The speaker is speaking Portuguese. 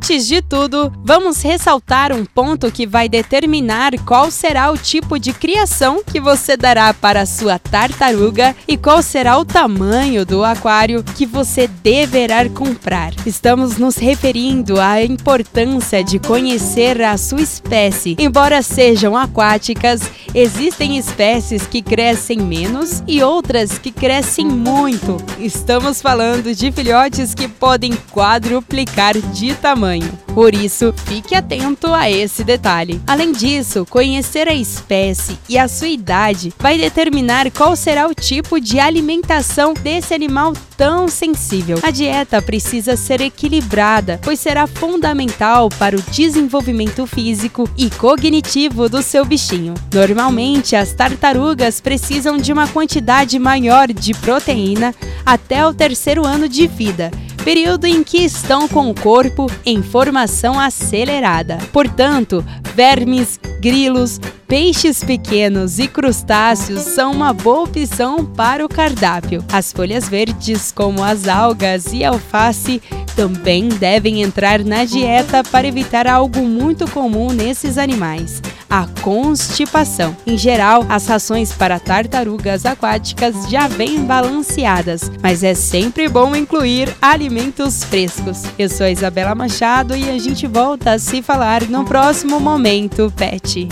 Antes de tudo, vamos ressaltar um ponto que vai determinar qual será o tipo de criação que você dará para a sua tartaruga e qual será o tamanho do aquário que você deverá comprar. Estamos nos referindo à importância de conhecer a sua espécie. Embora sejam aquáticas, existem espécies que crescem menos e outras que crescem muito. Estamos falando de filhotes que podem quadruplicar de tamanho. Por isso, fique atento a esse detalhe. Além disso, conhecer a espécie e a sua idade vai determinar qual será o tipo de alimentação desse animal tão sensível. A dieta precisa ser equilibrada, pois será fundamental para o desenvolvimento físico e cognitivo do seu bichinho. Normalmente, as tartarugas precisam de uma quantidade maior de proteína até o terceiro ano de vida período em que estão com o corpo em formação acelerada. Portanto, vermes, grilos, peixes pequenos e crustáceos são uma boa opção para o cardápio. As folhas verdes, como as algas e alface, também devem entrar na dieta para evitar algo muito comum nesses animais a constipação. Em geral, as rações para tartarugas aquáticas já vêm balanceadas, mas é sempre bom incluir alimentos frescos. Eu sou a Isabela Machado e a gente volta a se falar no próximo momento, Pet.